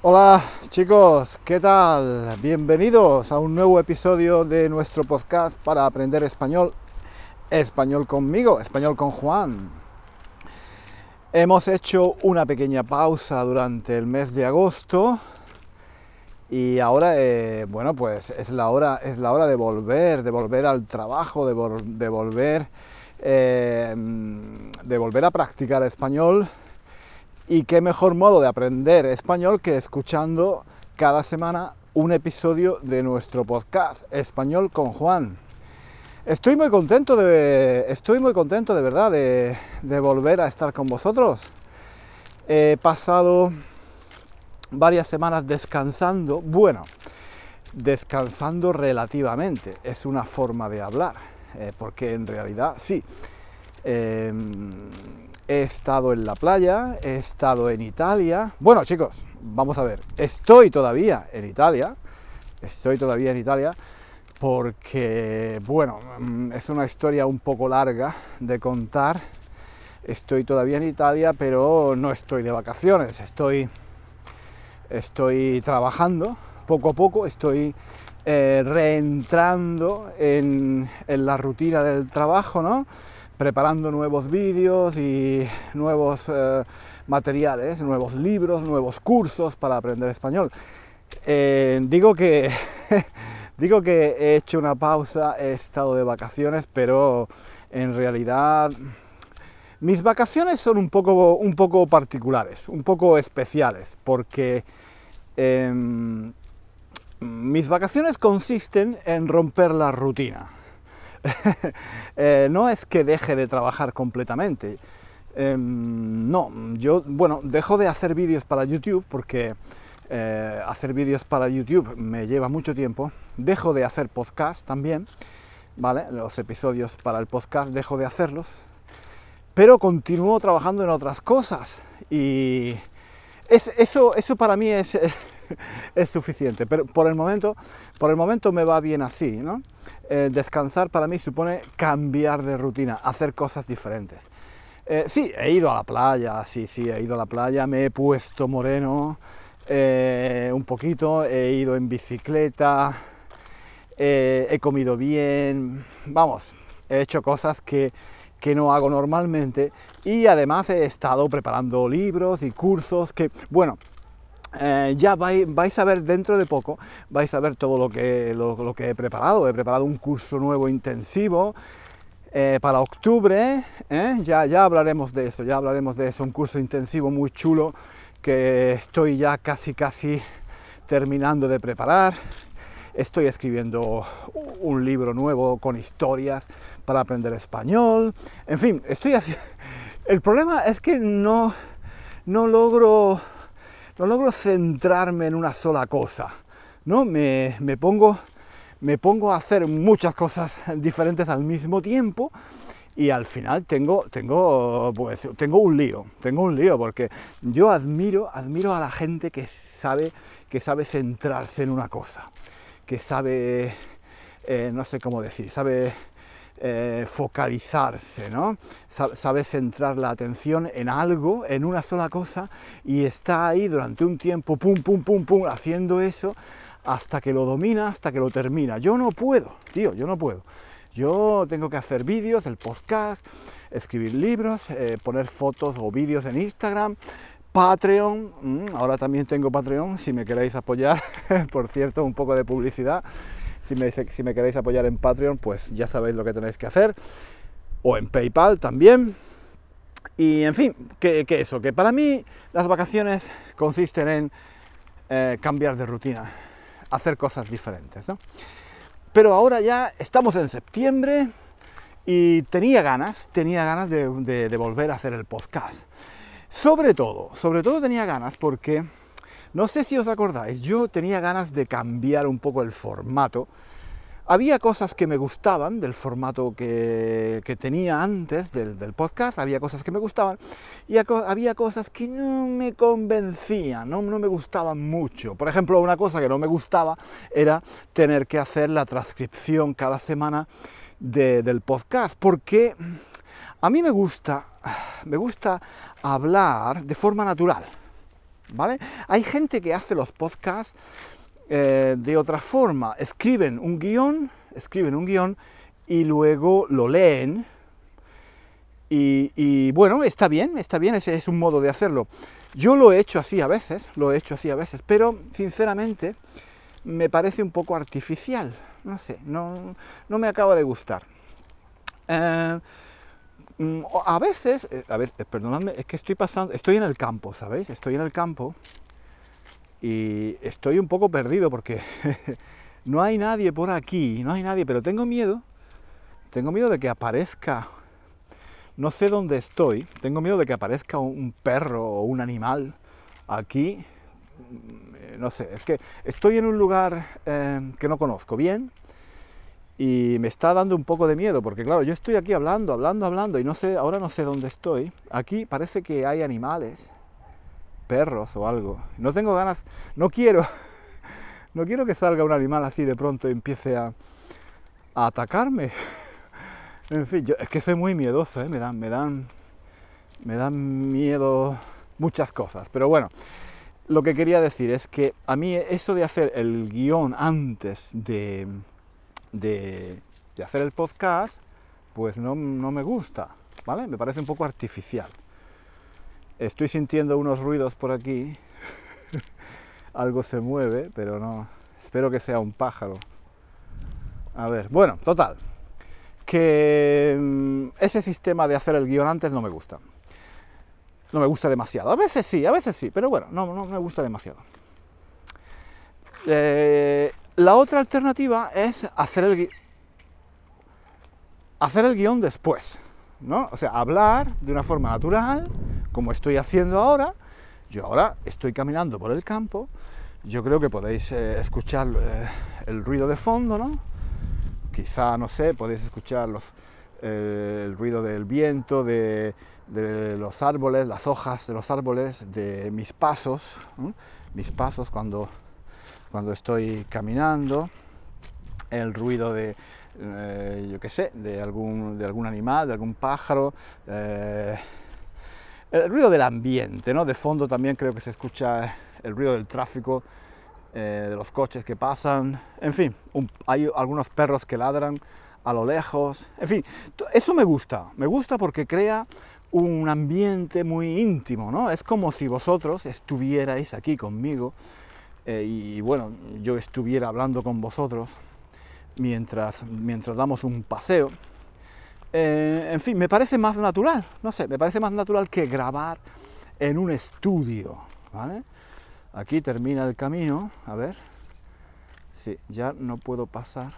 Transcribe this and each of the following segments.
Hola chicos, ¿qué tal? Bienvenidos a un nuevo episodio de nuestro podcast para aprender español. Español conmigo, español con Juan. Hemos hecho una pequeña pausa durante el mes de agosto y ahora, eh, bueno, pues es la hora, es la hora de volver, de volver al trabajo, de, de volver, eh, de volver a practicar español y qué mejor modo de aprender español que escuchando cada semana un episodio de nuestro podcast Español con Juan. Estoy muy contento de, estoy muy contento de verdad de, volver a estar con vosotros. He pasado varias semanas descansando. Bueno, descansando relativamente. Es una forma de hablar. Eh, porque en realidad sí. Em, he estado en la playa, he estado en Italia. Bueno, chicos, vamos a ver, estoy todavía en Italia, estoy todavía en Italia porque, bueno, mm, es una historia un poco larga de contar. Estoy todavía en Italia, pero no estoy de vacaciones, estoy, estoy trabajando poco a poco, estoy eh, reentrando en, en la rutina del trabajo, ¿no? Preparando nuevos vídeos y nuevos eh, materiales, nuevos libros, nuevos cursos para aprender español. Eh, digo que digo que he hecho una pausa, he estado de vacaciones, pero en realidad mis vacaciones son un poco, un poco particulares, un poco especiales, porque em, mis vacaciones consisten en romper la rutina. Eh, no es que deje de trabajar completamente. Em, no, yo, bueno, dejo de hacer vídeos para YouTube porque eh, hacer vídeos para YouTube me lleva mucho tiempo. Dejo de hacer podcast también, ¿vale? Los episodios para el podcast dejo de hacerlos. Pero continúo trabajando en otras cosas y eso, eso para mí es, es suficiente. Pero por el momento, por el momento me va bien así, ¿no? Eh, descansar para mí supone cambiar de rutina, hacer cosas diferentes. Eh, sí, he ido a la playa, sí, sí, he ido a la playa, me he puesto moreno eh, un poquito, he ido en bicicleta, he comido bien, vamos, he hecho cosas que, que no hago normalmente y además he estado preparando libros y cursos que, bueno, eh, ya vais, a ver dentro de poco, vais a ver todo lo que, lo, que he preparado. He preparado un curso nuevo intensivo eh, para octubre, ¿eh? ya, ya hablaremos de eso, ya hablaremos de eso, un curso intensivo muy chulo que estoy ya casi casi terminando de preparar. Estoy escribiendo un libro nuevo con historias para aprender español. En fin, estoy así. El problema es que no, no logro no logro centrarme en una sola cosa, ¿no? Me, pongo, me pongo a hacer muchas cosas diferentes al mismo tiempo y al final tengo, tengo, pues, tengo un lío, tengo un lío, porque yo admiro, admiro a la gente que sabe, que sabe centrarse en una cosa, que sabe, eh, no sé cómo decir, sabe eh, focalizarse, ¿no? Sabe centrar la atención en algo, en una sola cosa, y está ahí durante un tiempo, pum, pum, pum, pum, haciendo eso hasta que lo domina, hasta que lo termina. Yo no puedo, tío, yo no puedo. Yo tengo que hacer vídeos, el podcast, escribir libros, eh, poner fotos o vídeos en Instagram, Patreon, mm, ahora también tengo Patreon, si me queréis apoyar, por cierto, un poco de publicidad. Si me, queréis apoyar en Patreon, pues ya sabéis lo que tenéis que hacer. O en PayPal también. Y en fin, que, eso, que para mí las vacaciones consisten en eh, cambiar de rutina, hacer cosas diferentes. Pero ahora ya estamos en septiembre y tenía ganas, tenía ganas de, de volver a hacer el podcast. Sobre todo, sobre todo tenía ganas porque no sé si os acordáis, yo tenía ganas de cambiar un poco el formato. Había cosas que me gustaban del formato que, tenía antes del, podcast, había cosas que me gustaban y había cosas que no me convencían, no, me gustaban mucho. Por ejemplo, una cosa que no me gustaba era tener que hacer la transcripción cada semana del podcast, porque a mí me gusta, me gusta hablar de forma natural ¿vale? Hay gente que hace los podcasts eh, de otra forma. Escriben un guion, escriben un guion y luego lo leen. Y, bueno, está bien, está bien, ese es un modo de hacerlo. Yo lo he hecho así a veces, lo he hecho así a veces, pero sinceramente me parece un poco artificial. No sé, no, me acaba de gustar. Eh, a veces, eh, a veces, perdonadme, es que estoy pasando, estoy en el campo, ¿sabéis? Estoy en el campo y estoy un poco perdido porque no hay nadie por aquí, no hay nadie, pero tengo miedo, tengo miedo de que aparezca, no sé dónde estoy, tengo miedo de que aparezca un perro o un animal aquí, mm, no sé, es que estoy en un lugar eh, que no conozco bien y me está dando un poco de miedo porque claro, yo estoy aquí hablando, hablando, hablando y no sé, ahora no sé dónde estoy. Aquí parece que hay animales, perros o algo. No tengo ganas, no quiero, no quiero que salga un animal así de pronto y empiece a, atacarme. en fin, yo es que soy muy miedoso, ¿eh? me dan, me dan, me dan miedo muchas cosas. Pero bueno, lo que quería decir es que a mí eso de hacer el guion antes de de, hacer el podcast, pues no, me gusta, ¿vale? Me parece un poco artificial. Estoy sintiendo unos ruidos por aquí, algo se mueve, pero no, espero que sea un pájaro. A ver, bueno, total, que mm, ese sistema de hacer el guion antes no me gusta. No me gusta demasiado. A veces sí, a veces sí, pero bueno, no, no me gusta demasiado. Eh, la otra alternativa es hacer el, hacer el guion después, ¿no? O sea, hablar de una forma natural, como estoy haciendo ahora. Yo ahora estoy caminando por el campo, yo creo que podéis eh, escuchar eh, el ruido de fondo, ¿no? Quizá, no sé, podéis escuchar eh, el ruido del viento, de, los árboles, las hojas de los árboles, de mis pasos, mis pasos cuando cuando estoy caminando, el ruido de, eh, yo qué sé, de algún, de algún animal, de algún pájaro, eh, el ruido del ambiente, ¿no? De fondo también creo que se escucha el ruido del tráfico, eh, de los coches que pasan, en fin, hay algunos perros que ladran a lo lejos, en fin, eso me gusta, me gusta porque crea un ambiente muy íntimo, ¿no? Es como si vosotros estuvierais aquí conmigo eh, y bueno, yo estuviera hablando con vosotros mientras, mientras damos un paseo. Eh, en fin, me parece más natural, no sé, me parece más natural que grabar en un estudio, ¿vale? Aquí termina el camino, a ver, sí, ya no puedo pasar.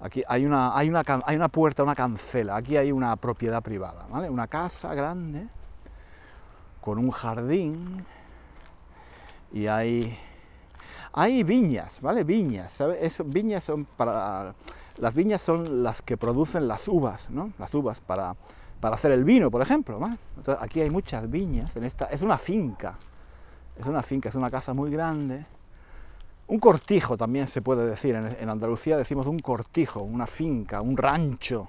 Aquí hay una, hay una, hay una puerta, una cancela, aquí hay una propiedad privada, ¿vale? Una casa grande con un jardín y hay, hay viñas, ¿vale? Viñas, ¿sabes? viñas son para, las viñas son las que producen las uvas, ¿no? Las uvas para, para hacer el vino, por ejemplo, aquí hay muchas viñas, en esta, es una finca, es una finca, es una casa muy grande, un cortijo también se puede decir, en, Andalucía decimos un cortijo, una finca, un rancho,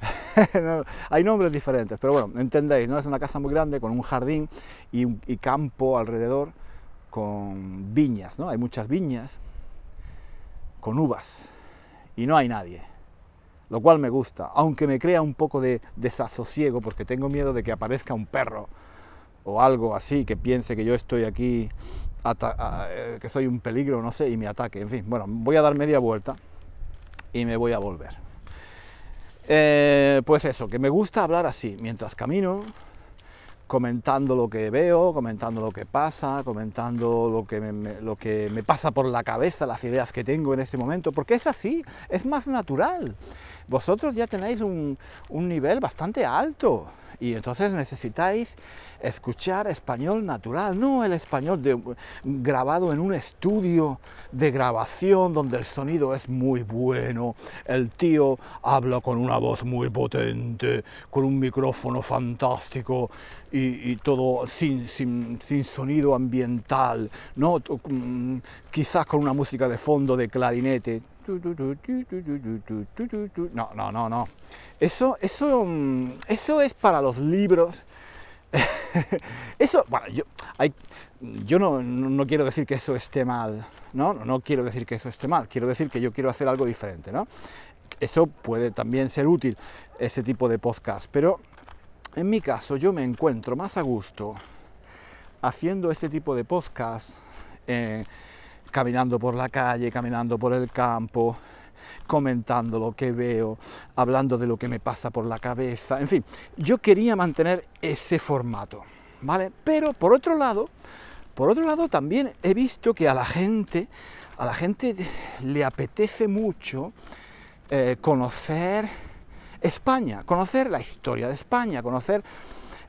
hay nombres diferentes, pero bueno, entendéis, ¿no? Es una casa muy grande con un jardín y, y campo alrededor con viñas, ¿no? Hay muchas viñas con uvas y no hay nadie, lo cual me gusta, aunque me crea un poco de desasosiego porque tengo miedo de que aparezca un perro o algo así que piense que yo estoy aquí, eh, que soy un peligro, no sé, y me ataque. En fin, bueno, voy a dar media vuelta y me voy a volver. Eh, pues eso, que me gusta hablar así, mientras camino, comentando lo que veo, comentando lo que pasa, comentando lo que, me, lo que me pasa por la cabeza, las ideas que tengo en ese momento, porque es así, es más natural. Vosotros ya tenéis un, un nivel bastante alto y entonces necesitáis escuchar español natural, no el español de, grabado en un estudio de grabación donde el sonido es muy bueno, el tío habla con una voz muy potente, con un micrófono fantástico y, todo sin, sin, sin, sonido ambiental, ¿no? Mm, quizás con una música de fondo de clarinete. No, no, no, no. Eso, eso, mm, eso es para los libros eso, bueno, yo, hay, yo no, no, quiero decir que eso esté mal, ¿no? ¿no? quiero decir que eso esté mal, quiero decir que yo quiero hacer algo diferente, ¿no? Eso puede también ser útil, ese tipo de podcast, pero en mi caso yo me encuentro más a gusto haciendo este tipo de podcast, eh, caminando por la calle, caminando por el campo, comentando lo que veo, hablando de lo que me pasa por la cabeza, en fin, yo quería mantener ese formato, ¿vale? Pero por otro lado, por otro lado también he visto que a la gente, a la gente le apetece mucho eh, conocer España, conocer la historia de España, conocer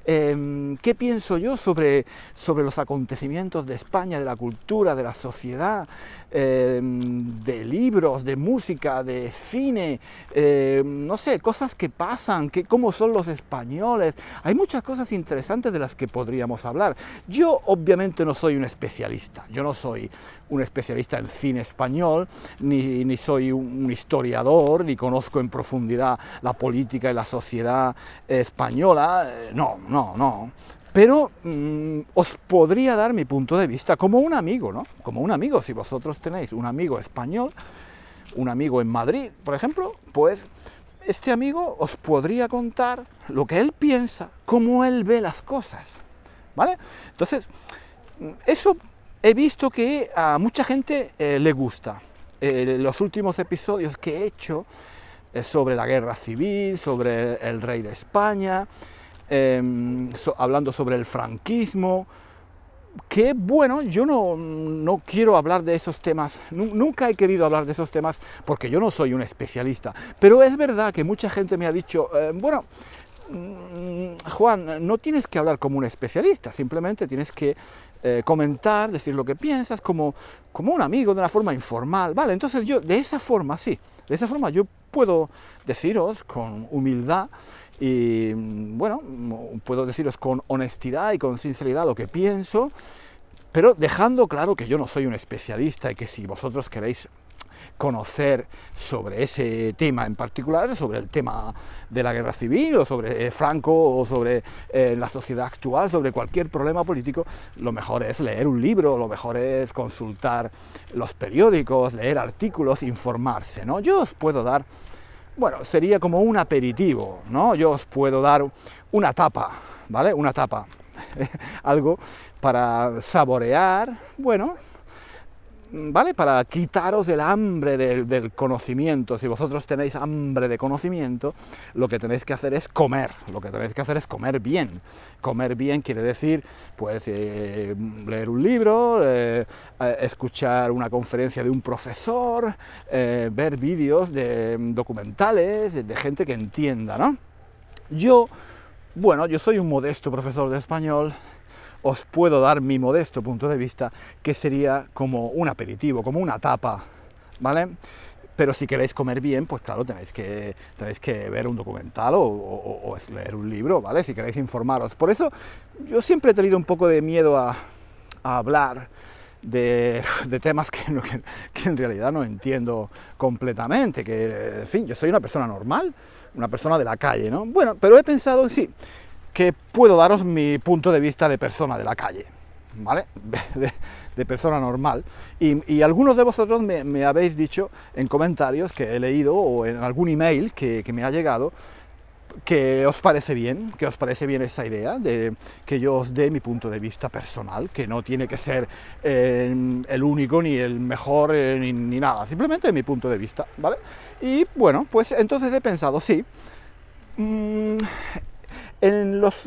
Em, ¿Qué pienso yo sobre, sobre los acontecimientos de España, de la cultura, de la sociedad, em, de libros, de música, de cine? Em, no sé, cosas que pasan, que, cómo son los españoles. Hay muchas cosas interesantes de las que podríamos hablar. Yo obviamente no soy un especialista, yo no soy un especialista en cine español, ni, ni soy un historiador, ni conozco en profundidad la política y la sociedad española. Eh, no, no, no. Pero mm, os podría dar mi punto de vista como un amigo, ¿no? Como un amigo, si vosotros tenéis un amigo español, un amigo en Madrid, por ejemplo, pues este amigo os podría contar lo que él piensa, cómo él ve las cosas, ¿vale? Entonces, eso he visto que a mucha gente eh, le gusta. Eh, los últimos episodios que he hecho eh, sobre la guerra civil, sobre el rey de España, Em, hablando sobre el franquismo, que bueno, yo no, no, quiero hablar de esos temas, nunca he querido hablar de esos temas porque yo no soy un especialista, pero es verdad que mucha gente me ha dicho, eh, bueno, Juan, no tienes que hablar como un especialista, simplemente tienes que eh, comentar, decir lo que piensas como, como un amigo, de una forma informal, vale, entonces yo de esa forma, sí, de esa forma yo puedo deciros con humildad y bueno, puedo deciros con honestidad y con sinceridad lo que pienso, pero dejando claro que yo no soy un especialista y que si vosotros queréis conocer sobre ese tema en particular, sobre el tema de la guerra civil o sobre Franco o sobre eh, la sociedad actual, sobre cualquier problema político, lo mejor es leer un libro, lo mejor es consultar los periódicos, leer artículos, informarse, ¿no? Yo os puedo dar bueno, sería como un aperitivo, ¿no? Yo os puedo dar una tapa, ¿vale? Una tapa, algo para saborear, bueno, ¿vale? Para quitaros el hambre del, conocimiento. Si vosotros tenéis hambre de conocimiento, lo que tenéis que hacer es comer. Lo que tenéis que hacer es comer bien. Comer bien quiere decir, pues, eh, leer un libro, eh, eh, escuchar una conferencia de un profesor, ver vídeos de documentales, de gente que entienda, ¿no? Yo, bueno, yo soy un modesto profesor de español os puedo dar mi modesto punto de vista, que sería como un aperitivo, como una tapa, ¿vale? Pero si queréis comer bien, pues claro, tenéis que, tenéis que ver un documental o, leer un libro, ¿vale? Si queréis informaros. Por eso yo siempre he tenido un poco de miedo a, hablar de, temas que, que, en realidad no entiendo completamente, que, en fin, yo soy una persona normal, una persona de la calle, ¿no? Bueno, pero he pensado, sí, que puedo daros mi punto de vista de persona de la calle, ¿vale? De, persona normal. Y, algunos de vosotros me, habéis dicho en comentarios que he leído o en algún email que, me ha llegado que os parece bien, que os parece bien esa idea de que yo os dé mi punto de vista personal, que no tiene que ser eh, el único ni el mejor eh, ni, nada, simplemente mi punto de vista, ¿vale? Y bueno, pues entonces he pensado, sí,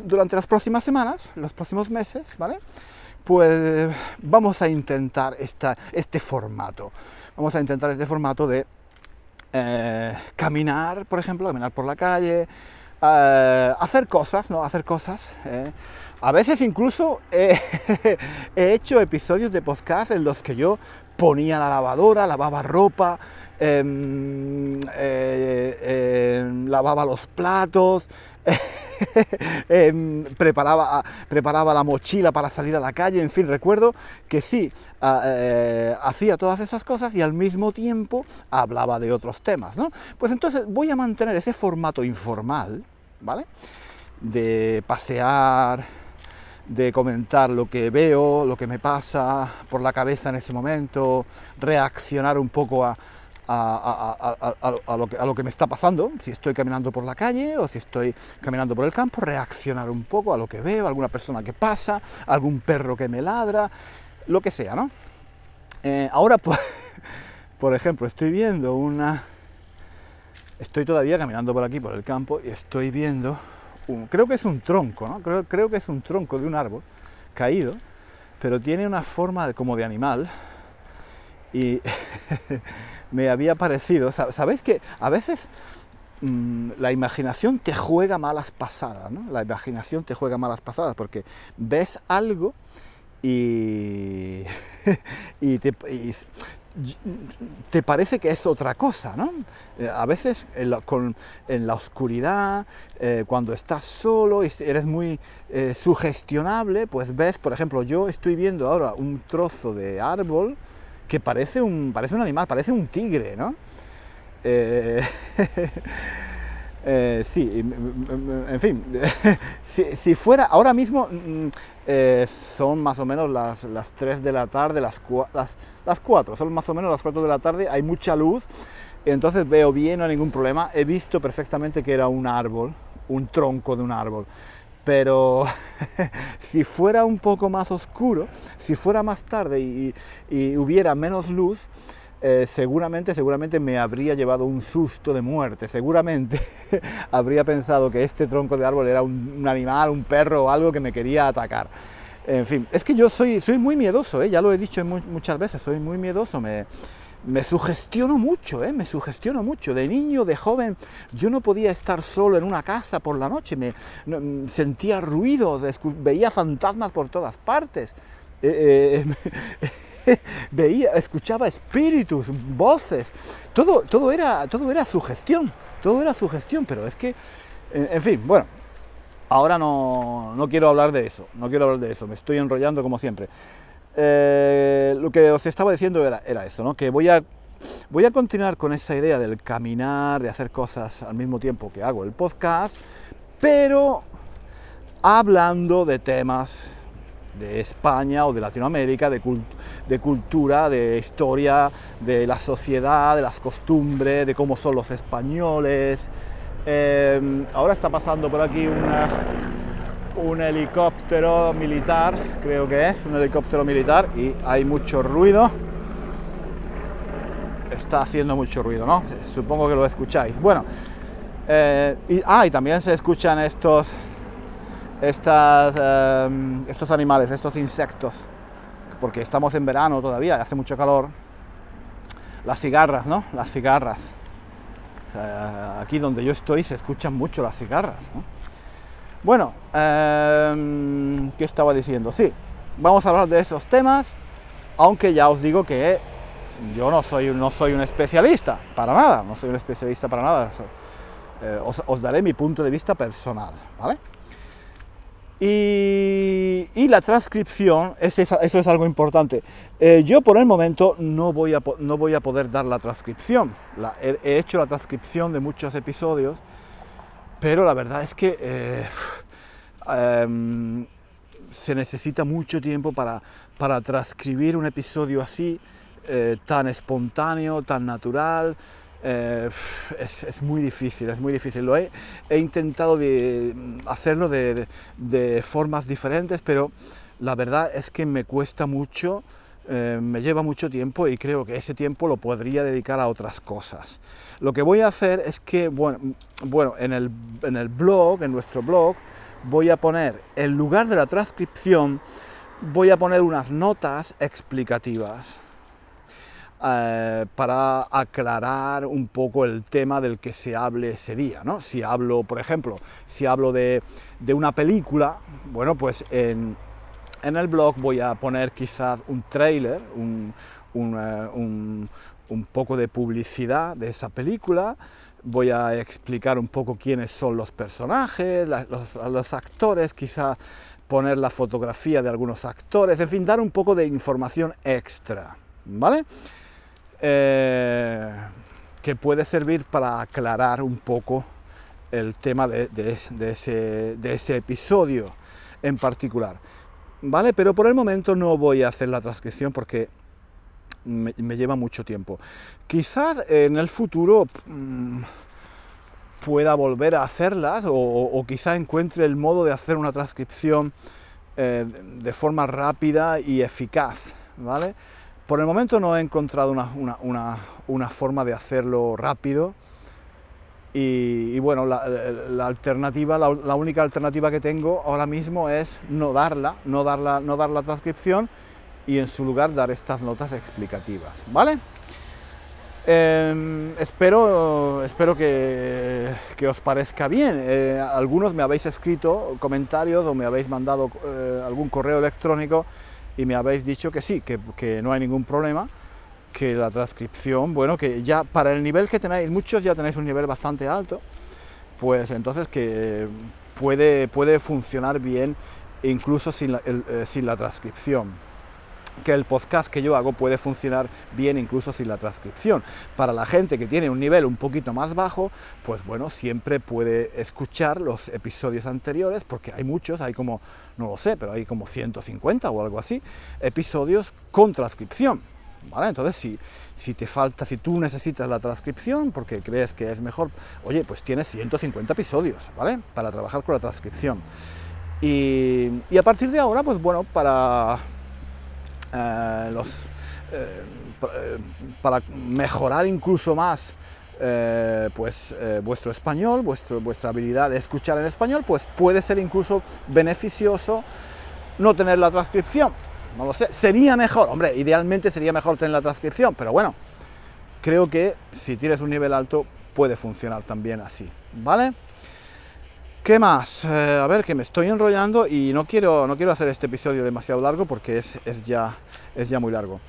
durante las próximas semanas, los próximos meses, ¿vale? Pues vamos a intentar este formato. Vamos a intentar este formato de eh, caminar, por ejemplo, caminar por la calle, eh, hacer cosas, ¿no? Hacer cosas. ¿eh? A veces incluso he hecho episodios de podcast en los que yo ponía la lavadora, lavaba ropa, em, em, lavaba los platos, Em, preparaba, preparaba la mochila para salir a la calle, en fin, recuerdo que sí, eh, hacía todas esas cosas y al mismo tiempo hablaba de otros temas, ¿no? Pues entonces voy a mantener ese formato informal, ¿vale? De pasear de comentar lo que veo, lo que me pasa por la cabeza en ese momento, reaccionar un poco a, lo que, a, lo que, me está pasando, si estoy caminando por la calle o si estoy caminando por el campo, reaccionar un poco a lo que veo, alguna persona que pasa, algún perro que me ladra, lo que sea, ¿no? Eh, ahora, por, por ejemplo, estoy viendo una... Estoy todavía caminando por aquí, por el campo, y estoy viendo creo que es un tronco, ¿no? Creo, creo, que es un tronco de un árbol caído, pero tiene una forma como de animal. Y me había parecido, ¿sabéis que a veces mm, la imaginación te juega malas pasadas, ¿no? La imaginación te juega malas pasadas porque ves algo y, y, te, te parece que es otra cosa, ¿no? Eh, a veces en la, con, en la oscuridad, eh, cuando estás solo y eres muy eh, sugestionable, pues ves, por ejemplo, yo estoy viendo ahora un trozo de árbol que parece un, parece un animal, parece un tigre, ¿no? Eh, sí, en fin, si, fuera ahora mismo mm, eh, son más o menos las, las 3 de la tarde, las, las, las 4, son más o menos las 4 de la tarde, hay mucha luz, entonces veo bien, no hay ningún problema, he visto perfectamente que era un árbol, un tronco de un árbol, pero si fuera un poco más oscuro, si fuera más tarde y hubiera menos luz, eh, seguramente, seguramente me habría llevado un susto de muerte, seguramente habría pensado que este tronco de árbol era un, animal, un perro o algo que me quería atacar. En fin, es que yo soy, muy miedoso, ¿eh? ya lo he dicho muchas veces, soy muy miedoso, me sugestiono mucho, ¿eh? me sugestiono mucho. De niño, de joven, yo no podía estar solo en una casa por la noche, me sentía ruido, veía fantasmas por todas partes. Eh, veía, escuchaba espíritus, voces, todo, todo, era, todo era sugestión, todo era sugestión, pero es que, en, fin, bueno, ahora no, no, quiero hablar de eso, no quiero hablar de eso, me estoy enrollando como siempre. Eh, lo que os estaba diciendo era, eso, ¿no? que voy a, continuar con esa idea del caminar, de hacer cosas al mismo tiempo que hago el podcast, pero hablando de temas de España o de Latinoamérica, de, cultura, de historia, de la sociedad, de las costumbres, de cómo son los españoles. Em, ahora está pasando por aquí un helicóptero militar, creo que es, un helicóptero militar y hay mucho ruido. Está haciendo mucho ruido, ¿no? Supongo que lo escucháis. Bueno, eh, y, ah, y también se escuchan estos estas, em, estos animales, estos insectos, porque estamos en verano todavía, hace mucho calor. Las cigarras, ¿no? Las cigarras. aquí donde yo estoy se escuchan mucho las cigarras. Bueno, em, ¿qué estaba diciendo? Sí, vamos a hablar de esos temas, aunque ya os digo que yo no soy, no soy un especialista, para nada, no soy un especialista para nada. Eh, os, daré mi punto de vista personal, ¿vale? Y, la transcripción, eso es algo importante. Eh, yo por el momento no voy a poder dar la transcripción. he, hecho la transcripción de muchos episodios, pero la verdad es que eh, em, se necesita mucho tiempo para, transcribir un episodio así, eh, tan espontáneo, tan natural, eh, es, muy difícil, es muy difícil. Lo he, intentado de hacerlo de, formas diferentes, pero la verdad es que me cuesta mucho, me lleva mucho tiempo y creo que ese tiempo lo podría dedicar a otras cosas. Lo que voy a hacer es que, bueno, bueno en, el, en el blog, en nuestro blog, voy a poner, en lugar de la transcripción, voy a poner unas notas explicativas eh, para aclarar un poco el tema del que se hable ese día. ¿no? Si hablo, por ejemplo, si hablo de, una película, bueno, pues en, el blog voy a poner quizás un trailer, un, un, eh, poco de publicidad de esa película, voy a explicar un poco quiénes son los personajes, los, actores, quizás poner la fotografía de algunos actores, en fin, dar un poco de información extra, ¿vale? Eh, que puede servir para aclarar un poco el tema de, ese, episodio en particular. ¿vale? Pero por el momento no voy a hacer la transcripción porque me, lleva mucho tiempo. Quizás en el futuro mm, pueda volver a hacerlas o, quizá encuentre el modo de hacer una transcripción eh, de forma rápida y eficaz, ¿vale? Por el momento no he encontrado una, forma de hacerlo rápido y, bueno, la, alternativa, la, única alternativa que tengo ahora mismo es no darla, no darla, no dar la transcripción y en su lugar dar estas notas explicativas, ¿vale? Em, espero espero que, os parezca bien. Eh, algunos me habéis escrito comentarios o me habéis mandado eh, algún correo electrónico y me habéis dicho que sí, que, no hay ningún problema, que la transcripción, bueno, que ya para el nivel que tenéis, muchos ya tenéis un nivel bastante alto, pues entonces que puede, puede funcionar bien incluso sin la, eh, sin la transcripción que el podcast que yo hago puede funcionar bien incluso sin la transcripción. Para la gente que tiene un nivel un poquito más bajo, pues bueno, siempre puede escuchar los episodios anteriores, porque hay muchos, hay como, no lo sé, pero hay como 150 o algo así, episodios con transcripción. ¿Vale? Entonces, si, si te falta, si tú necesitas la transcripción porque crees que es mejor, oye, pues tienes 150 episodios, ¿vale? Para trabajar con la transcripción. Y, y a partir de ahora, pues bueno, para eh, eh, eh, para mejorar incluso más pues vuestro español, vuestro, vuestra habilidad de escuchar en español, pues puede ser incluso beneficioso no tener la transcripción. No lo sé, sería mejor, hombre, idealmente sería mejor tener la transcripción, pero bueno, creo que si tienes un nivel alto puede funcionar también así, ¿vale? ¿Qué más? Eh, a ver, que me estoy enrollando y no quiero, no quiero hacer este episodio demasiado largo porque es, ya, es ya muy largo.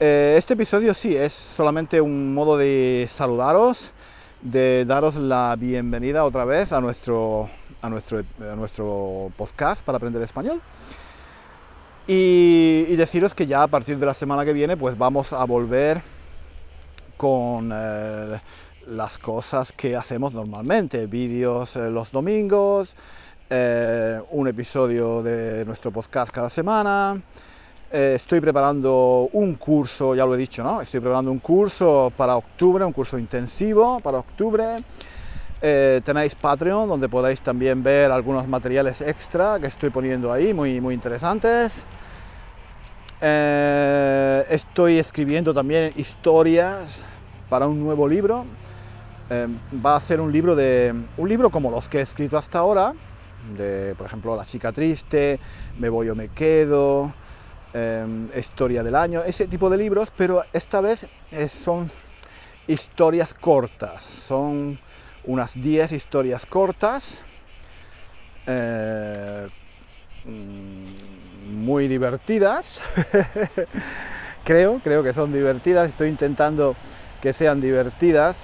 Eh, este episodio sí es solamente un modo de saludaros, de daros la bienvenida otra vez a nuestro, a nuestro, a nuestro podcast para aprender español. Y, deciros que ya a partir de la semana que viene pues vamos a volver con... Eh, las cosas que hacemos normalmente, vídeos eh, los domingos, eh, un episodio de nuestro podcast cada semana. Eh, estoy preparando un curso, ya lo he dicho, ¿no? Estoy preparando un curso para octubre, un curso intensivo para octubre. tenéis Patreon donde podéis también ver algunos materiales extra que estoy poniendo ahí, muy, muy interesantes. estoy escribiendo también historias para un nuevo libro Em, va a ser un libro de un libro como los que he escrito hasta ahora, de por ejemplo La chica triste, Me voy o me quedo, em, Historia del año, ese tipo de libros, pero esta vez son historias cortas, son unas 10 historias cortas, eh, muy divertidas, creo, creo que son divertidas, estoy intentando que sean divertidas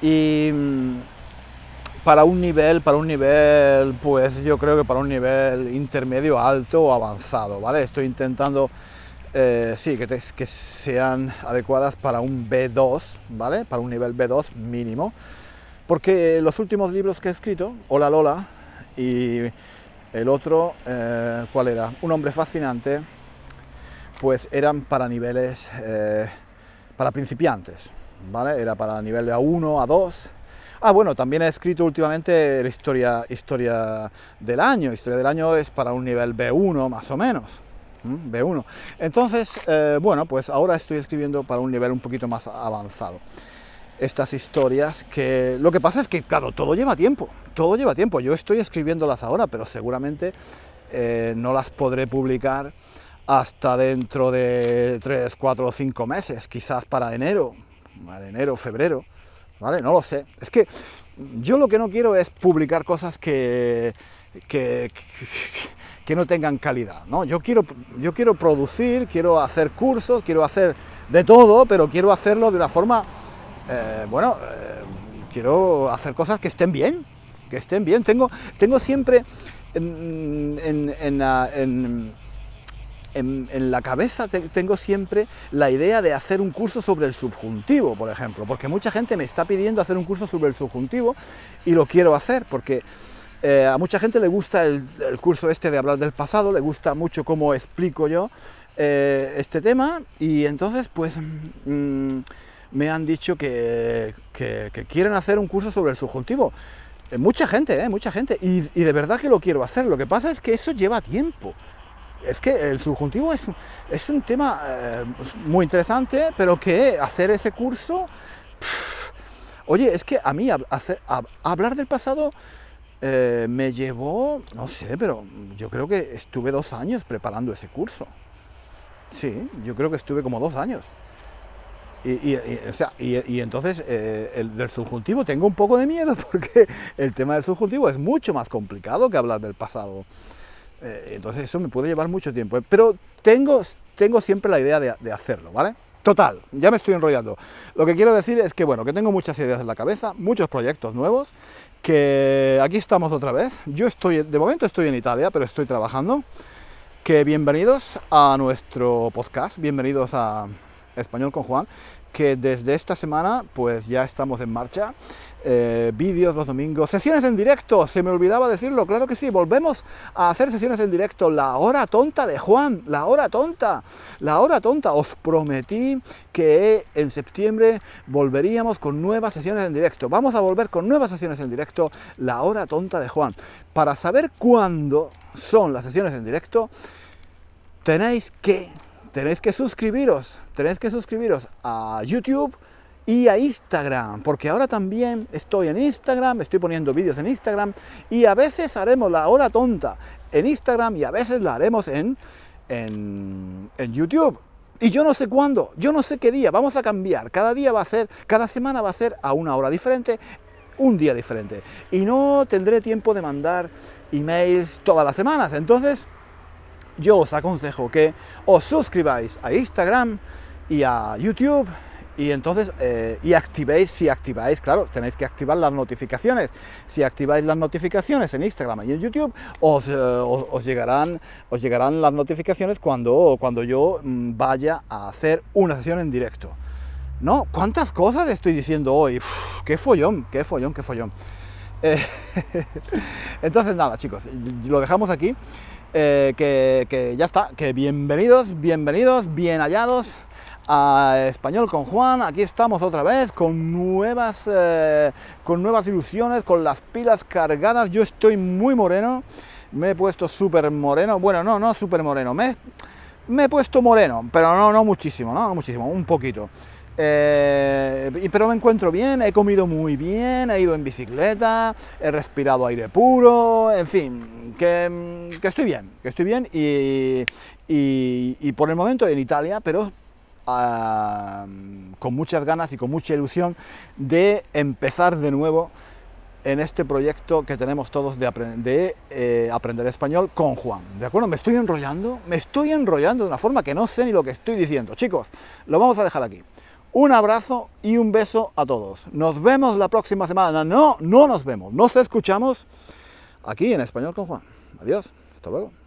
y mm, para un nivel, para un nivel, pues yo creo que para un nivel intermedio, alto o avanzado, ¿vale? Estoy intentando, eh, sí, que, que sean adecuadas para un B2, ¿vale? Para un nivel B2 mínimo. Porque los últimos libros que he escrito, Hola Lola, y el otro, eh, ¿cuál era? Un hombre fascinante, pues eran para niveles, eh, para principiantes, ¿vale? Era para nivel de A1, A2. Ah, bueno, también he escrito últimamente la historia, historia del año. Historia del año es para un nivel B1 más o menos. B1. Entonces, eh, bueno, pues ahora estoy escribiendo para un nivel un poquito más avanzado. Estas historias que lo que pasa es que, claro, todo lleva tiempo. Todo lleva tiempo. Yo estoy escribiéndolas ahora, pero seguramente eh, no las podré publicar hasta dentro de 3, 4 o 5 meses, quizás para enero, enero, febrero, ¿vale? No lo sé. Es que yo lo que no quiero es publicar cosas que, que, que no tengan calidad, ¿no? Yo quiero, yo quiero producir, quiero hacer cursos, quiero hacer de todo, pero quiero hacerlo de una forma, eh, bueno, eh, quiero hacer cosas que estén bien, que estén bien. Tengo, tengo siempre en, en, en en, la cabeza tengo siempre la idea de hacer un curso sobre el subjuntivo, por ejemplo, porque mucha gente me está pidiendo hacer un curso sobre el subjuntivo y lo quiero hacer porque Eh, a mucha gente le gusta el, curso este de hablar del pasado, le gusta mucho cómo explico yo eh, este tema y entonces pues mm, me han dicho que, quieren hacer un curso sobre el subjuntivo. Eh, mucha gente. Mucha gente. Y, de verdad que lo quiero hacer. Lo que pasa es que eso lleva tiempo. Es que el subjuntivo es, es un tema muy interesante, pero que hacer ese curso... oye, es que a mí hablar del pasado eh, me llevó, no sé, pero yo creo que estuve dos años preparando ese curso. Sí, yo creo que estuve como dos años. Y, y, entonces eh, el del subjuntivo tengo un poco de miedo porque el tema del subjuntivo es mucho más complicado que hablar del pasado. Eh, entonces eso me puede llevar mucho tiempo. Pero tengo, tengo siempre la idea de, de, hacerlo, ¿vale? Total, ya me estoy enrollando. Lo que quiero decir es que, bueno, que tengo muchas ideas en la cabeza, muchos proyectos nuevos que aquí estamos otra vez. Yo estoy, de momento estoy en Italia, pero estoy trabajando. Que bienvenidos a nuestro podcast, bienvenidos a Español con Juan, que desde esta semana pues ya estamos en marcha eh, vídeos los domingos, sesiones en directo, se me olvidaba decirlo, claro que sí, volvemos a hacer sesiones en directo, la hora tonta de Juan, la hora tonta, la hora tonta, os prometí que en septiembre volveríamos con nuevas sesiones en directo, vamos a volver con nuevas sesiones en directo, la hora tonta de Juan. Para saber cuándo son las sesiones en directo, tenéis que, tenéis que suscribiros, tenéis que suscribiros a YouTube, y a Instagram, porque ahora también estoy en Instagram, estoy poniendo vídeos en Instagram y a veces haremos la hora tonta en Instagram y a veces la haremos en, en, YouTube. Y yo no sé cuándo, yo no sé qué día, vamos a cambiar. Cada día va a ser, cada semana va a ser a una hora diferente, un día diferente. Y no tendré tiempo de mandar emails todas las semanas. Entonces, yo os aconsejo que os suscribáis a Instagram y a YouTube y entonces, eh, y activéis, si activáis, claro, tenéis que activar las notificaciones. Si activáis las notificaciones en Instagram y en YouTube, os, eh, llegarán, os llegarán las notificaciones cuando, cuando yo mm, vaya a hacer una sesión en directo. ¿No? ¿Cuántas cosas estoy diciendo hoy? ¡Qué follón, qué follón, qué follón! Eh, entonces, nada, chicos, lo dejamos aquí. que ya está, que bienvenidos, bienvenidos, bien hallados a Español con Juan. Aquí estamos otra vez con nuevas, eh, con nuevas ilusiones, con las pilas cargadas. Yo estoy muy moreno, me he puesto súper moreno. Bueno, no, no súper moreno, me, me, he puesto moreno, pero no, no muchísimo, no, muchísimo, un poquito. Eh, pero me encuentro bien, he comido muy bien, he ido en bicicleta, he respirado aire puro, en fin, que, que estoy bien, que estoy bien y, y, y por el momento en Italia, pero con muchas ganas y con mucha ilusión de empezar de nuevo en este proyecto que tenemos todos de, eh, aprender español con Juan. ¿De acuerdo? Me estoy enrollando, me estoy enrollando de una forma que no sé ni lo que estoy diciendo. Chicos, lo vamos a dejar aquí. Un abrazo y un beso a todos. Nos vemos la próxima semana. No, no nos vemos. Nos escuchamos aquí en Español con Juan. Adiós. Hasta luego.